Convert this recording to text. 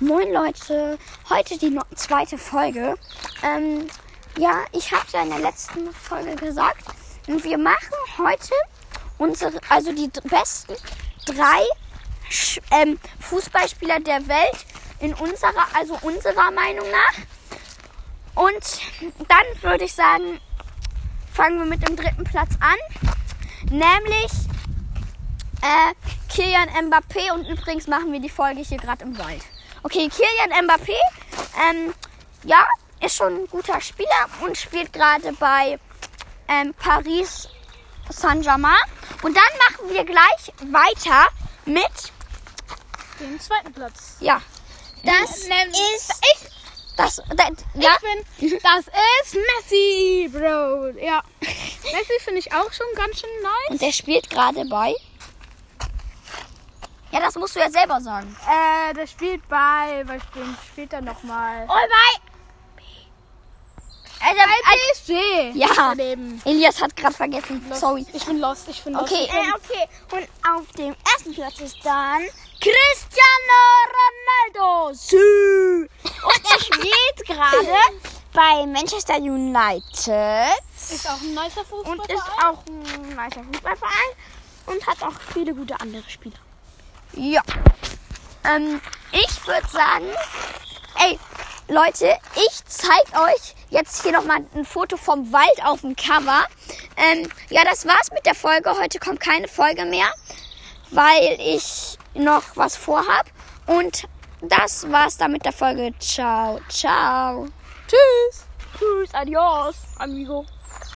Moin Leute, heute die zweite Folge. Ähm, ja, ich habe ja in der letzten Folge gesagt, wir machen heute unsere, also die besten drei ähm, Fußballspieler der Welt in unserer, also unserer Meinung nach. Und dann würde ich sagen, fangen wir mit dem dritten Platz an, nämlich äh, Kilian Mbappé und übrigens machen wir die Folge hier gerade im Wald. Okay, Kilian Mbappé, ähm, ja, ist schon ein guter Spieler und spielt gerade bei ähm, Paris Saint-Germain. Und dann machen wir gleich weiter mit, Den zweiten Platz. ja, das ist, das, das ja, Ich bin, das ist Messi, Bro. Ja. Messi finde ich auch schon ganz schön nice. und der spielt gerade bei, ja, das musst du ja selber sagen. Äh, der spielt bei, was spielt, spielt er nochmal? Oh, bei, also, Bei PSG. Ja. Daneben. Elias hat gerade vergessen, Lost. sorry. Ich bin lost, ich bin lost. Okay, äh, okay. Und auf dem ersten Platz ist dann Cristiano Ronaldo. Sü. Und er spielt gerade bei Manchester United ist auch ein nicer Fußballer. und ist auch ein nicer Fußballverein und hat auch viele gute andere Spieler. Ja. Ähm, ich würde sagen, ey, Leute, ich zeige euch jetzt hier nochmal ein Foto vom Wald auf dem Cover. Ähm, ja, das war's mit der Folge. Heute kommt keine Folge mehr, weil ich noch was vorhab. Und das war's dann mit der Folge. Ciao, ciao. Tschüss. Tschüss, adios, amigo.